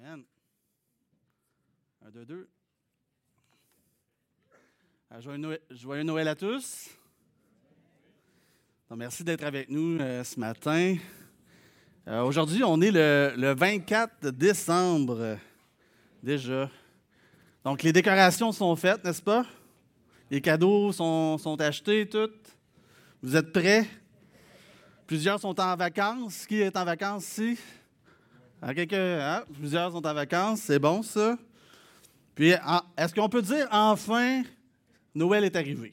Amen. Un, deux, deux. Euh, Joyeux Noël, à tous. Merci d'être avec nous euh, ce matin. Euh, Aujourd'hui, on est le, le 24 décembre euh, déjà. Donc, les décorations sont faites, n'est-ce pas? Les cadeaux sont, sont achetés, toutes. Vous êtes prêts? Plusieurs sont en vacances. Qui est en vacances ici? Ah, quelqu'un- ah, plusieurs sont en vacances, c'est bon ça. Puis, est-ce qu'on peut dire enfin Noël est arrivé?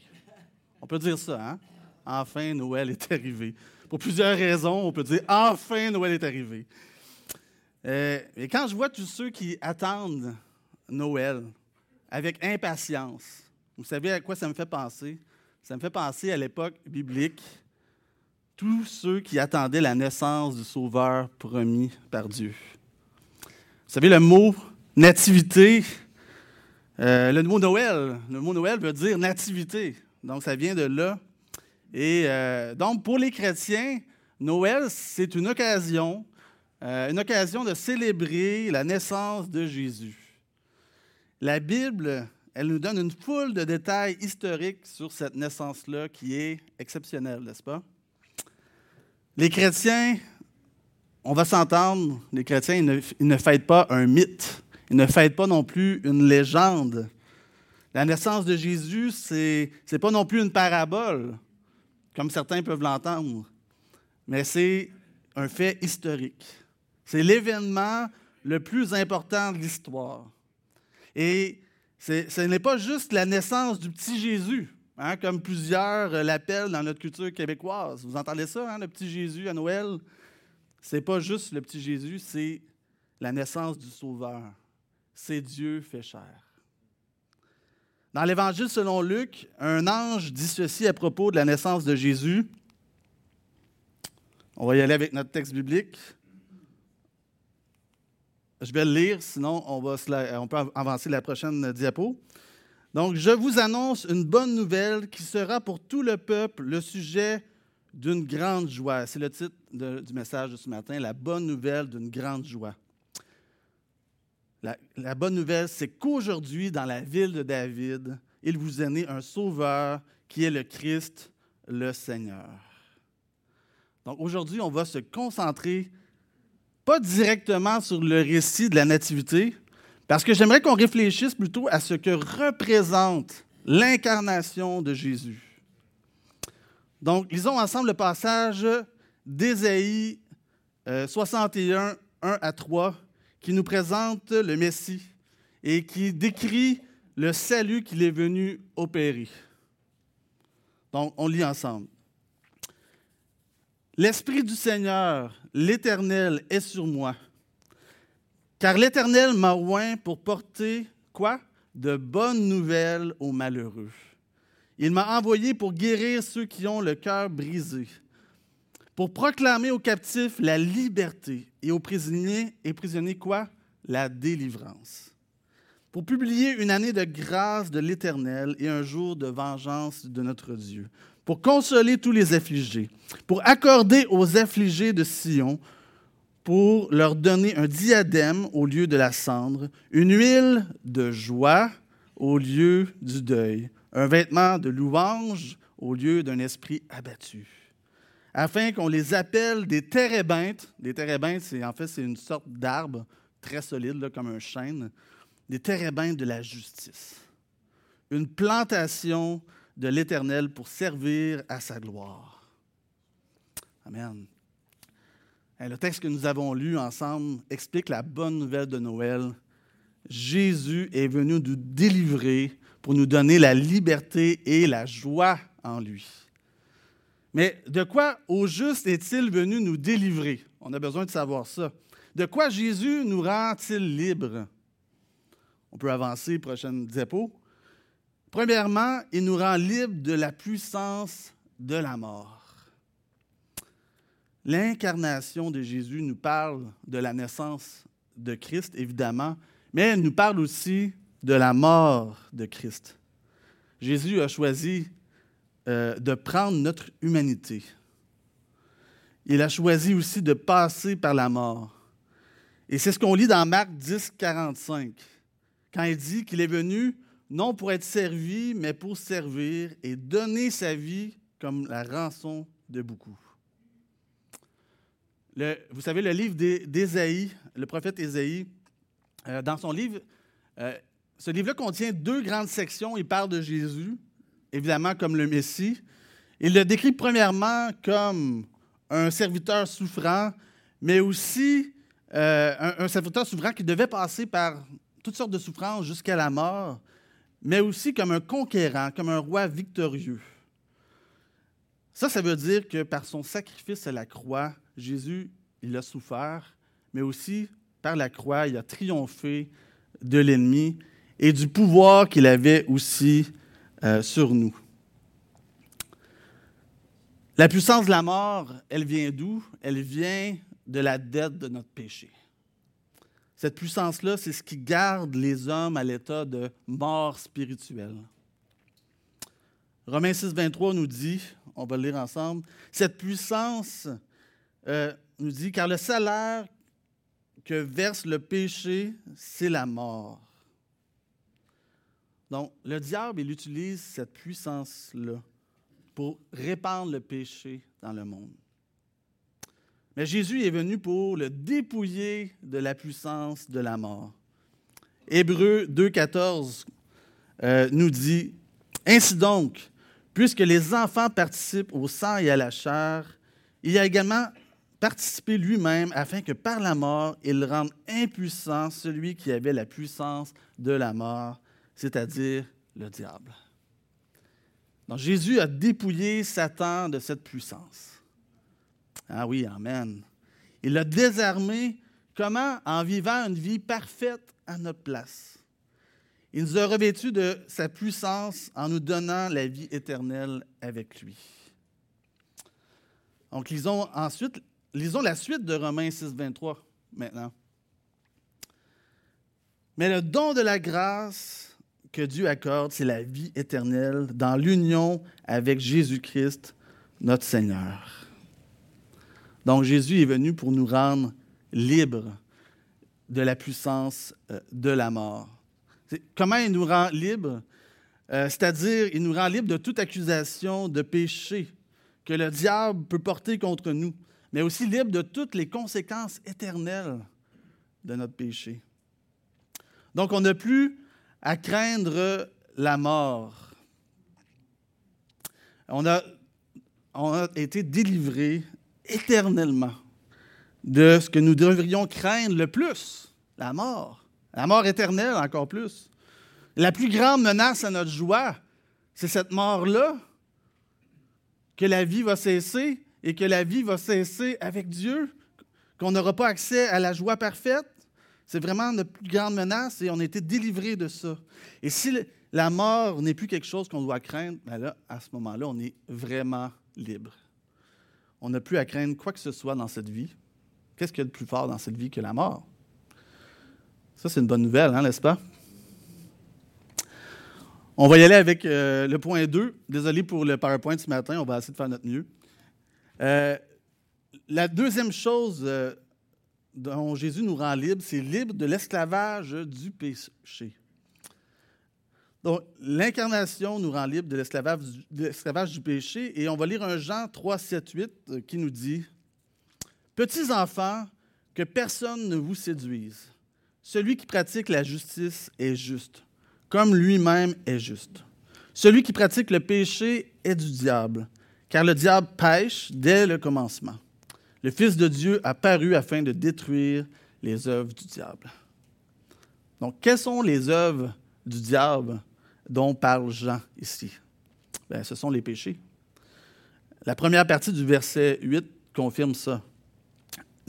On peut dire ça, hein? Enfin Noël est arrivé. Pour plusieurs raisons, on peut dire enfin Noël est arrivé. Euh, et quand je vois tous ceux qui attendent Noël avec impatience, vous savez à quoi ça me fait penser? Ça me fait penser à l'époque biblique tous ceux qui attendaient la naissance du Sauveur promis par Dieu. Vous savez, le mot nativité, euh, le mot Noël, le mot Noël veut dire nativité. Donc, ça vient de là. Et euh, donc, pour les chrétiens, Noël, c'est une occasion, euh, une occasion de célébrer la naissance de Jésus. La Bible, elle nous donne une foule de détails historiques sur cette naissance-là qui est exceptionnelle, n'est-ce pas? Les chrétiens, on va s'entendre, les chrétiens, ils ne, ils fêtent pas un mythe. Ils ne fêtent pas non plus une légende. La naissance de Jésus, c'est n'est pas non plus une parabole, comme certains peuvent l'entendre, mais c'est un fait historique. C'est l'événement le plus important de l'histoire. Et ce n'est pas juste la naissance du petit Jésus, hein, comme plusieurs euh, l'appellent dans notre culture québécoise. Vous entendez ça, hein, le petit Jésus à Noël? C'est pas juste le petit Jésus, c'est la naissance du Sauveur. C'est Dieu fait chair. Dans l'Évangile selon Luc, un ange dit ceci à propos de la naissance de Jésus. On va y aller avec notre texte biblique. Je vais le lire, sinon on, va on peut avancer la prochaine diapo. Donc, je vous annonce une bonne nouvelle qui sera pour tout le peuple le sujet d'une grande joie. C'est le titre du message de ce matin, la bonne nouvelle d'une grande joie. La, la bonne nouvelle, c'est qu'aujourd'hui, dans la ville de David, il vous est né un sauveur qui est le Christ, le Seigneur. Donc aujourd'hui, on va se concentrer pas directement sur le récit de la Nativité, parce que j'aimerais qu'on réfléchisse plutôt à ce que représente l'incarnation de Jésus. Donc, lisons ensemble le passage d'Ésaïe euh, 61, 1 à 3, qui nous présente le Messie et qui décrit le salut qu'il est venu opérer. Donc, on lit ensemble. L'Esprit du Seigneur, l'Éternel, est sur moi. Car l'Éternel m'a oint pour porter quoi? De bonnes nouvelles aux malheureux. Il m'a envoyé pour guérir ceux qui ont le cœur brisé, pour proclamer aux captifs la liberté et aux prisonniers, et prisonniers quoi? La délivrance. Pour publier une année de grâce de l'Éternel et un jour de vengeance de notre Dieu. Pour consoler tous les affligés. Pour accorder aux affligés de Sion, pour leur donner un diadème au lieu de la cendre, une huile de joie au lieu du deuil, un vêtement de louange au lieu d'un esprit abattu, afin qu'on les appelle des térébintes. Des térébintes, c'est en fait c'est une sorte d'arbre très solide, comme un chêne, des térébintes de la justice, une plantation de l'Éternel pour servir à sa gloire. Amen. Le texte que nous avons lu ensemble explique la bonne nouvelle de Noël. Jésus est venu nous délivrer pour nous donner la liberté et la joie en lui. Mais de quoi au juste est-il venu nous délivrer? On a besoin de savoir ça. De quoi Jésus nous rend-il libres? On peut avancer, prochaine diapo. Premièrement, il nous rend libres de la puissance de la mort. L'incarnation de Jésus nous parle de la naissance de Christ, évidemment, mais elle nous parle aussi de la mort de Christ. Jésus a choisi euh, de prendre notre humanité. Il a choisi aussi de passer par la mort. Et c'est ce qu'on lit dans Marc 10, 45, quand il dit qu'il est venu non pour être servi, mais pour servir et donner sa vie comme la rançon de beaucoup. Vous savez, le livre d'Ésaïe, le prophète Ésaïe, euh, dans son livre, euh, ce livre-là contient deux grandes sections. Il parle de Jésus, évidemment comme le Messie. Il le décrit premièrement comme un serviteur souffrant, mais aussi euh, un, un, serviteur souffrant qui devait passer par toutes sortes de souffrances jusqu'à la mort, mais aussi comme un conquérant, comme un roi victorieux. Ça, ça veut dire que par son sacrifice à la croix, Jésus, il a souffert, mais aussi par la croix, il a triomphé de l'ennemi et du pouvoir qu'il avait aussi euh, sur nous. La puissance de la mort, elle vient d'où? Elle vient de la dette de notre péché. Cette puissance-là, c'est ce qui garde les hommes à l'état de mort spirituelle. Romains 6, 23 nous dit, on va le lire ensemble, cette puissance euh, nous dit, car le salaire que verse le péché, c'est la mort. Donc, le diable, il utilise cette puissance-là pour répandre le péché dans le monde. Mais Jésus est venu pour le dépouiller de la puissance de la mort. Hébreu 2.14 euh, nous dit, Ainsi donc, puisque les enfants participent au sang et à la chair, il a également participé lui-même afin que par la mort, il rende impuissant celui qui avait la puissance de la mort, c'est-à-dire le diable. Donc Jésus a dépouillé Satan de cette puissance. Ah oui, Amen. Il l'a désarmé. Comment? En vivant une vie parfaite à notre place. Il nous a revêtus de sa puissance en nous donnant la vie éternelle avec lui. Donc, lisons ensuite, lisons la suite de Romains 6, 23 maintenant. Mais le don de la grâce que Dieu accorde, c'est la vie éternelle dans l'union avec Jésus-Christ, notre Seigneur. Donc Jésus est venu pour nous rendre libres de la puissance euh, de la mort. Comment il nous rend libres? Euh, c'est-à-dire, il nous rend libres de toute accusation de péché que le diable peut porter contre nous, mais aussi libres de toutes les conséquences éternelles de notre péché. Donc, on n'a plus à craindre la mort. On a, on a été délivrés éternellement de ce que nous devrions craindre le plus, la mort. La mort éternelle encore plus. La plus grande menace à notre joie, c'est cette mort-là, que la vie va cesser et que la vie va cesser avec Dieu, qu'on n'aura pas accès à la joie parfaite. C'est vraiment notre plus grande menace et on a été délivrés de ça. Et si la mort n'est plus quelque chose qu'on doit craindre, ben là, à ce moment-là, on est vraiment libre on n'a plus à craindre quoi que ce soit dans cette vie. Qu'est-ce qu'il y a de plus fort dans cette vie que la mort? Ça, c'est une bonne nouvelle, hein, n'est-ce pas? On va y aller avec euh, le point 2. Désolé pour le PowerPoint ce matin, on va essayer de faire notre mieux. Euh, la deuxième chose euh, dont Jésus nous rend libre, c'est libre de l'esclavage du péché. Donc, l'incarnation nous rend libre de l'esclavage du péché. Et on va lire un Jean 3, 7, 8 qui nous dit Petits enfants, que personne ne vous séduise. Celui qui pratique la justice est juste, comme lui-même est juste. Celui qui pratique le péché est du diable, car le diable pêche dès le commencement. Le Fils de Dieu a paru afin de détruire les œuvres du diable. Donc, quelles sont les œuvres du diable dont parle Jean ici? Bien, ce sont les péchés. La première partie du verset 8 confirme ça.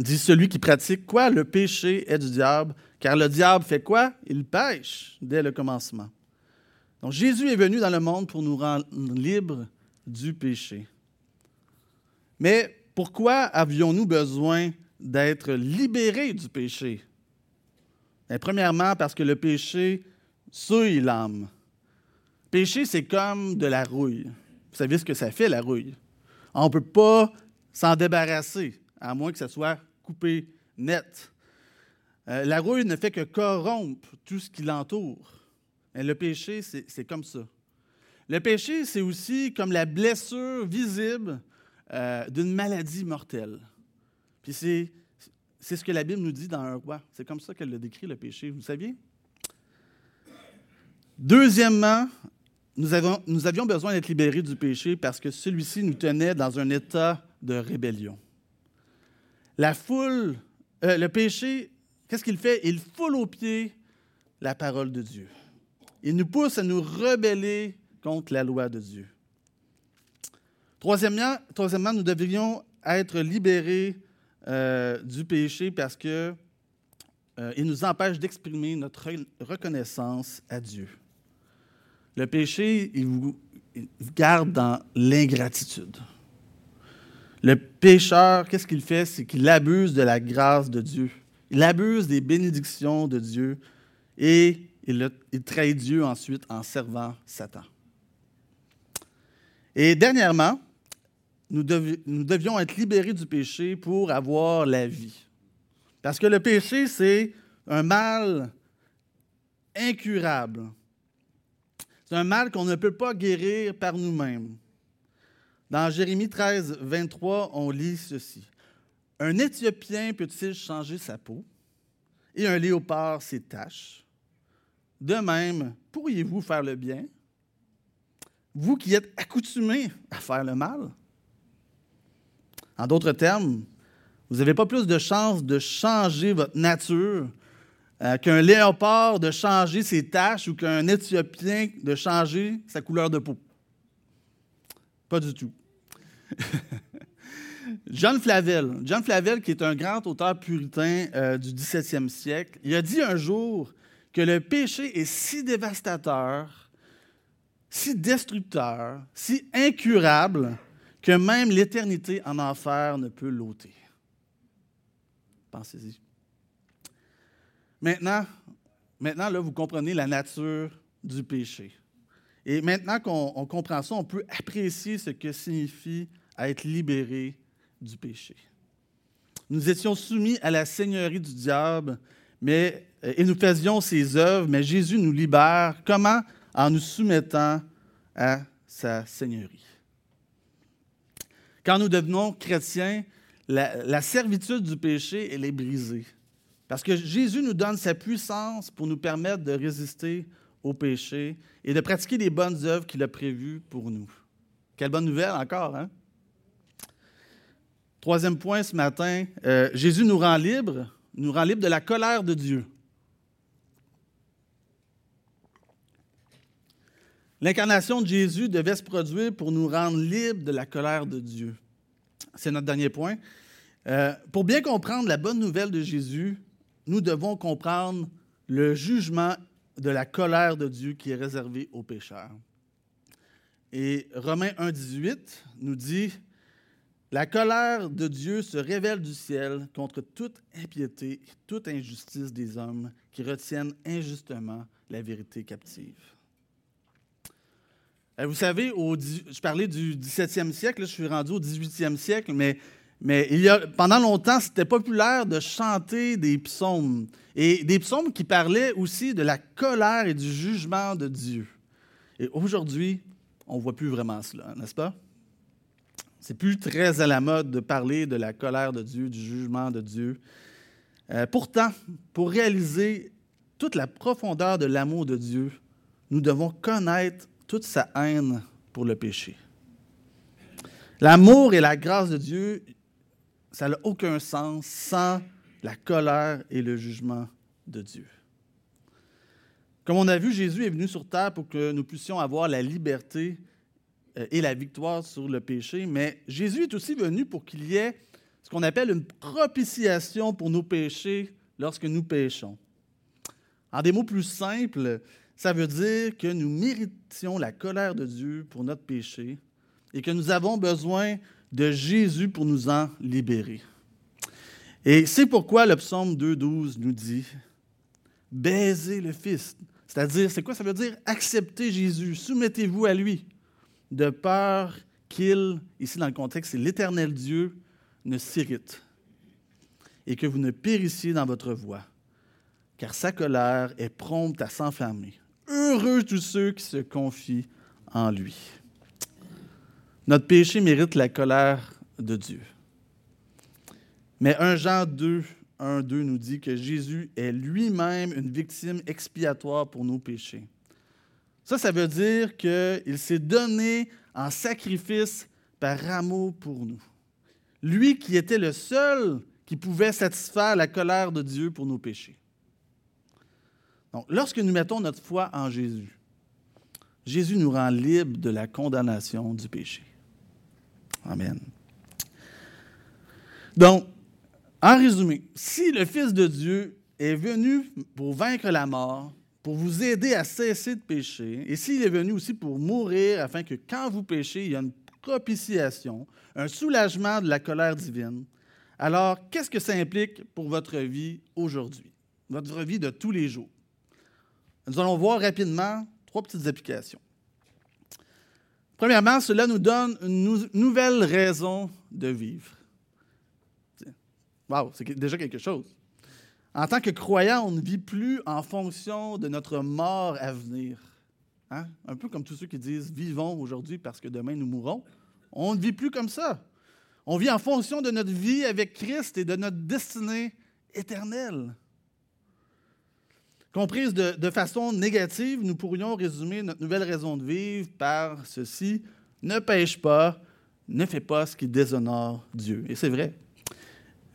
Dit celui qui pratique quoi? Le péché est du diable, car le diable fait quoi? Il pêche dès le commencement. Donc Jésus est venu dans le monde pour nous rendre libres du péché. Mais pourquoi avions-nous besoin d'être libérés du péché? Bien, premièrement, parce que le péché souille l'âme. Péché, c'est comme de la rouille. Vous savez ce que ça fait, la rouille? On ne peut pas s'en débarrasser, à moins que ça soit coupé net. Euh, la rouille ne fait que corrompre tout ce qui l'entoure. Mais le péché, c'est comme ça. Le péché, c'est aussi comme la blessure visible euh, d'une maladie mortelle. Puis c'est ce que la Bible nous dit dans un roi. C'est comme ça qu'elle le décrit, le péché. Vous saviez? Deuxièmement, nous, avions besoin d'être libérés du péché parce que celui-ci nous tenait dans un état de rébellion. La foule, euh, le péché, qu'est-ce qu'il fait? Il foule aux pieds la parole de Dieu. Il nous pousse à nous rebeller contre la loi de Dieu. Troisièmement, troisièmement nous devrions être libérés euh, du péché parce qu'il euh, nous empêche d'exprimer notre reconnaissance à Dieu. Le péché, il vous garde dans l'ingratitude. Le pécheur, qu'est-ce qu'il fait? C'est qu'il abuse de la grâce de Dieu. Il abuse des bénédictions de Dieu et il, trahit Dieu ensuite en servant Satan. Et dernièrement, nous, devions être libérés du péché pour avoir la vie. Parce que le péché, c'est un mal incurable c'est un mal qu'on ne peut pas guérir par nous-mêmes. Dans Jérémie 13, 23, on lit ceci. Un Éthiopien peut-il changer sa peau et un léopard ses taches? De même, pourriez-vous faire le bien? Vous qui êtes accoutumés à faire le mal? En d'autres termes, vous n'avez pas plus de chance de changer votre nature euh, qu'un léopard de changer ses taches ou qu'un Éthiopien de changer sa couleur de peau. Pas du tout. John Flavel, John Flavel, qui est un grand auteur puritain euh, du 17e siècle, il a dit un jour que le péché est si dévastateur, si destructeur, si incurable, que même l'éternité en enfer ne peut l'ôter. Pensez-y. Maintenant, maintenant là, vous comprenez la nature du péché. Et maintenant qu'on comprend ça, on peut apprécier ce que signifie être libéré du péché. Nous étions soumis à la seigneurie du diable, mais, euh, et nous faisions ses œuvres, mais Jésus nous libère. Comment? En nous soumettant à sa seigneurie. Quand nous devenons chrétiens, la, la servitude du péché, elle est brisée. Parce que Jésus nous donne sa puissance pour nous permettre de résister au péché et de pratiquer les bonnes œuvres qu'il a prévues pour nous. Quelle bonne nouvelle encore, hein? Troisième point ce matin, euh, Jésus nous rend libres, nous rend libres de la colère de Dieu. L'incarnation de Jésus devait se produire pour nous rendre libres de la colère de Dieu. C'est notre dernier point. Euh, pour bien comprendre la bonne nouvelle de Jésus, nous devons comprendre le jugement de la colère de Dieu qui est réservé aux pécheurs. Et Romains 1,18 nous dit La colère de Dieu se révèle du ciel contre toute impiété et toute injustice des hommes qui retiennent injustement la vérité captive. Euh, vous savez, je parlais du 17e siècle, je suis rendu au 18e siècle, mais mais il y a, pendant longtemps, c'était populaire de chanter des psaumes. Et des psaumes qui parlaient aussi de la colère et du jugement de Dieu. Et aujourd'hui, on ne voit plus vraiment cela, n'est-ce pas? C'est plus très à la mode de parler de la colère de Dieu, du jugement de Dieu. Euh, pourtant, pour réaliser toute la profondeur de l'amour de Dieu, nous devons connaître toute sa haine pour le péché. L'amour et la grâce de Dieu, ça n'a aucun sens sans la colère et le jugement de Dieu. Comme on a vu, Jésus est venu sur terre pour que nous puissions avoir la liberté et la victoire sur le péché, mais Jésus est aussi venu pour qu'il y ait ce qu'on appelle une propitiation pour nos péchés lorsque nous péchons. En des mots plus simples, ça veut dire que nous méritions la colère de Dieu pour notre péché et que nous avons besoin de Jésus pour nous en libérer. Et c'est pourquoi le psaume 2.12 nous dit Baisez le Fils. C'est-à-dire, c'est quoi ça veut dire? Acceptez Jésus, soumettez-vous à lui, de peur qu'il, ici dans le contexte, c'est l'éternel Dieu, ne s'irrite et que vous ne périssiez dans votre voie. car sa colère est prompte à s'enflammer. Heureux tous ceux qui se confient en lui. Notre péché mérite la colère de Dieu. Mais 1 Jean 2, 1, 2 nous dit que Jésus est lui-même une victime expiatoire pour nos péchés. Ça, ça veut dire qu'il s'est donné en sacrifice par amour pour nous. Lui qui était le seul qui pouvait satisfaire la colère de Dieu pour nos péchés. Donc, lorsque nous mettons notre foi en Jésus, Jésus nous rend libres de la condamnation du péché. Amen. Donc, en résumé, si le Fils de Dieu est venu pour vaincre la mort, pour vous aider à cesser de pécher, et s'il est venu aussi pour mourir afin que quand vous péchez, il y a une propitiation, un soulagement de la colère divine, alors qu'est-ce que ça implique pour votre vie aujourd'hui, votre vie de tous les jours? Nous allons voir rapidement trois petites applications. Premièrement, cela nous donne une nouvelle raison de vivre. Wow, c'est déjà quelque chose. En tant que croyant, on ne vit plus en fonction de notre mort à venir. Hein? Un peu comme tous ceux qui disent vivons aujourd'hui parce que demain nous mourrons. On ne vit plus comme ça. On vit en fonction de notre vie avec Christ et de notre destinée éternelle. Comprise de, de, façon négative, nous pourrions résumer notre nouvelle raison de vivre par ceci ne pêche pas, ne fais pas ce qui déshonore Dieu. Et c'est vrai.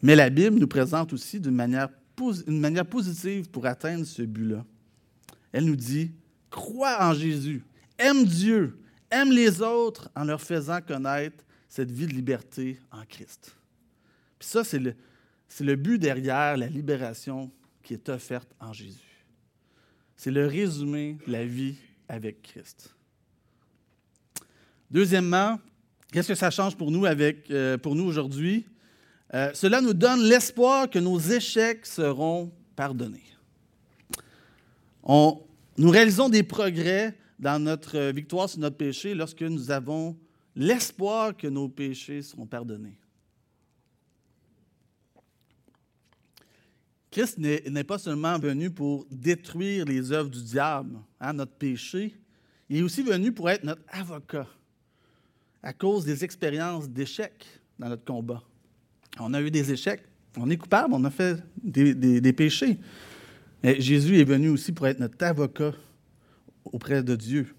Mais la Bible nous présente aussi d'une manière, manière positive pour atteindre ce but-là. Elle nous dit crois en Jésus, aime Dieu, aime les autres en leur faisant connaître cette vie de liberté en Christ. Puis ça, c'est le, c'est le but derrière la libération qui est offerte en Jésus. C'est le résumé de la vie avec Christ. Deuxièmement, qu'est-ce que ça change pour nous, avec, euh, pour nous aujourd'hui? Euh, cela nous donne l'espoir que nos échecs seront pardonnés. On, nous réalisons des progrès dans notre victoire sur notre péché lorsque nous avons l'espoir que nos péchés seront pardonnés. Christ n'est pas seulement venu pour détruire les œuvres du diable, hein, notre péché, il est aussi venu pour être notre avocat à cause des expériences d'échecs dans notre combat. On a eu des échecs, on est coupable, on a fait des, péchés. Mais Jésus est venu aussi pour être notre avocat auprès de Dieu.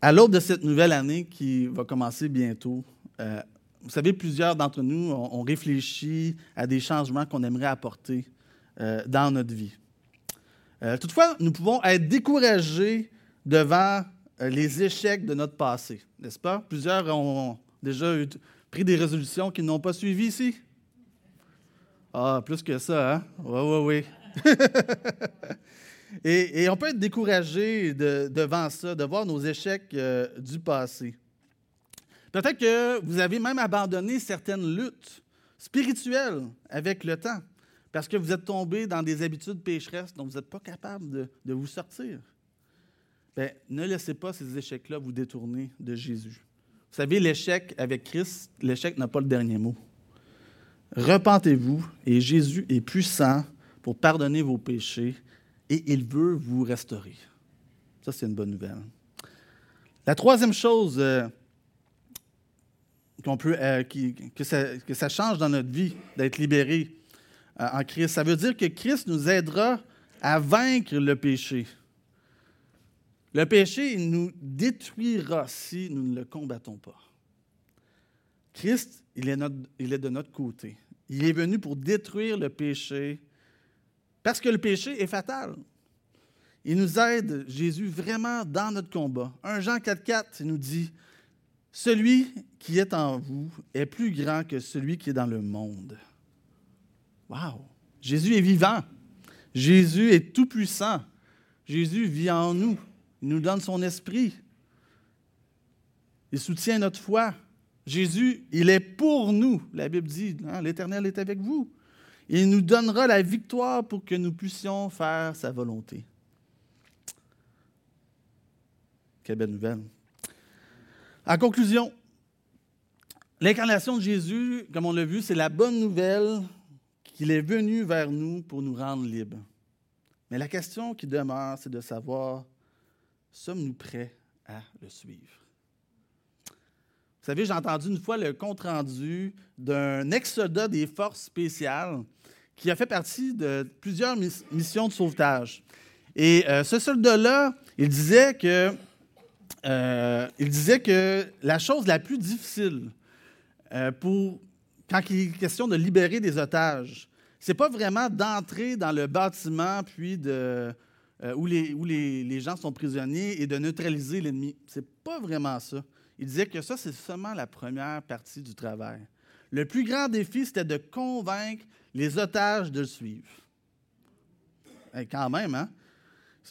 À l'aube de cette nouvelle année qui va commencer bientôt, euh, vous savez, plusieurs d'entre nous ont, réfléchi à des changements qu'on aimerait apporter euh, dans notre vie. Euh, toutefois, nous pouvons être découragés devant les échecs de notre passé, n'est-ce pas? Plusieurs ont déjà pris des résolutions qu'ils n'ont pas suivies ici? Ah, plus que ça, hein? Oui, oui, oui. et, on peut être découragé devant ça, de voir nos échecs euh, du passé. Peut-être que vous avez même abandonné certaines luttes spirituelles avec le temps, parce que vous êtes tombé dans des habitudes pécheresses dont vous n'êtes pas capable de, de vous sortir. Bien, ne laissez pas ces échecs-là vous détourner de Jésus. Vous savez, l'échec avec Christ, l'échec n'a pas le dernier mot. Repentez-vous et Jésus est puissant pour pardonner vos péchés et il veut vous restaurer. Ça, c'est une bonne nouvelle. La troisième chose euh, euh, que, ça, que, ça, change dans notre vie d'être libéré euh, en Christ, ça veut dire que Christ nous aidera à vaincre le péché. Le péché il nous détruira si nous ne le combattons pas. Christ, il est, de notre côté. Il est venu pour détruire le péché parce que le péché est fatal. Il nous aide, Jésus, vraiment dans notre combat. 1 Jean 4,4 il nous dit Celui qui est en vous est plus grand que celui qui est dans le monde. Wow! Jésus est vivant. Jésus est tout-puissant. Jésus vit en nous. Il nous donne son esprit. Il soutient notre foi. Jésus, il est pour nous. La Bible dit, hein, l'Éternel est avec vous. Il nous donnera la victoire pour que nous puissions faire sa volonté. Quelle belle nouvelle. En conclusion, l'incarnation de Jésus, comme on l'a vu, c'est la bonne nouvelle qu'il est venu vers nous pour nous rendre libres. Mais la question qui demeure, c'est de savoir, sommes-nous prêts à le suivre? Vous savez, j'ai entendu une fois le compte-rendu d'un exodat des forces spéciales qui a fait partie de plusieurs missions de sauvetage. Et euh, ce soldat-là, il disait que euh, il disait que la chose la plus difficile euh, pour quand il est question de libérer des otages, c'est pas vraiment d'entrer dans le bâtiment puis de où, les, où les, gens sont prisonniers et de neutraliser l'ennemi. C'est pas vraiment ça. Il disait que ça, c'est seulement la première partie du travail. Le plus grand défi, c'était de convaincre les otages de le suivre. Et quand même, hein?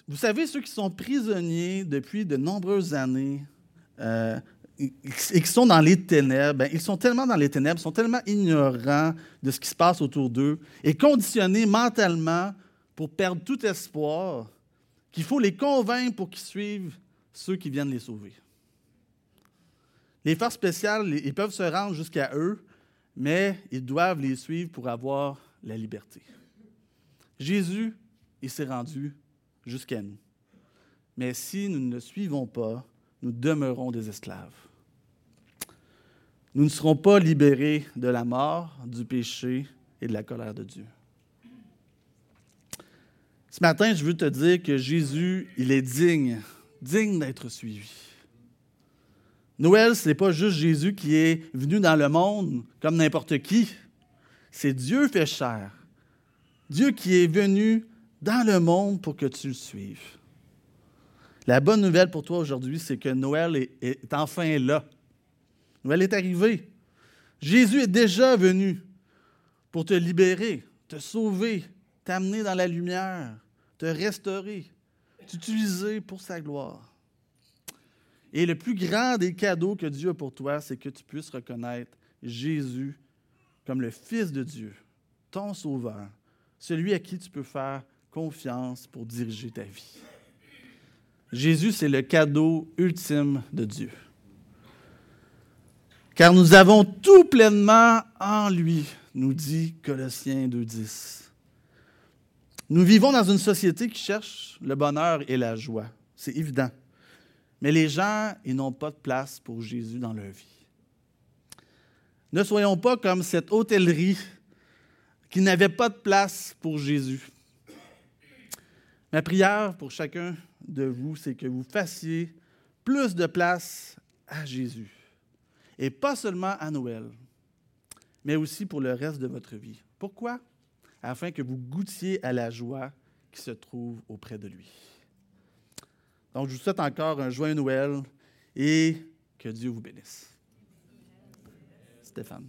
Vous savez, ceux qui sont prisonniers depuis de nombreuses années euh, et qui sont dans les ténèbres, ben, ils sont tellement dans les ténèbres, sont tellement ignorants de ce qui se passe autour d'eux et conditionnés mentalement pour perdre tout espoir qu'il faut les convaincre pour qu'ils suivent ceux qui viennent les sauver. Les forces spéciales, ils peuvent se rendre jusqu'à eux, mais ils doivent les suivre pour avoir la liberté. Jésus, il s'est rendu jusqu'à nous. Mais si nous ne le suivons pas, nous demeurons des esclaves. Nous ne serons pas libérés de la mort, du péché et de la colère de Dieu. Ce matin, je veux te dire que Jésus, il est digne, digne d'être suivi. Noël, ce n'est pas juste Jésus qui est venu dans le monde comme n'importe qui. C'est Dieu fait chair. Dieu qui est venu dans le monde pour que tu le suives. La bonne nouvelle pour toi aujourd'hui, c'est que Noël est, est, enfin là. Noël est arrivé. Jésus est déjà venu pour te libérer, te sauver, t'amener dans la lumière, te restaurer, t'utiliser pour sa gloire. Et le plus grand des cadeaux que Dieu a pour toi, c'est que tu puisses reconnaître Jésus comme le Fils de Dieu, ton Sauveur, celui à qui tu peux faire confiance pour diriger ta vie. Jésus, c'est le cadeau ultime de Dieu. Car nous avons tout pleinement en lui, nous dit Colossiens 2.10. Nous vivons dans une société qui cherche le bonheur et la joie. C'est évident. Mais les gens, ils n'ont pas de place pour Jésus dans leur vie. Ne soyons pas comme cette hôtellerie qui n'avait pas de place pour Jésus. Ma prière pour chacun de vous, c'est que vous fassiez plus de place à Jésus. Et pas seulement à Noël, mais aussi pour le reste de votre vie. Pourquoi? Afin que vous goûtiez à la joie qui se trouve auprès de lui. Donc, je vous souhaite encore un joyeux Noël et que Dieu vous bénisse. Stéphane.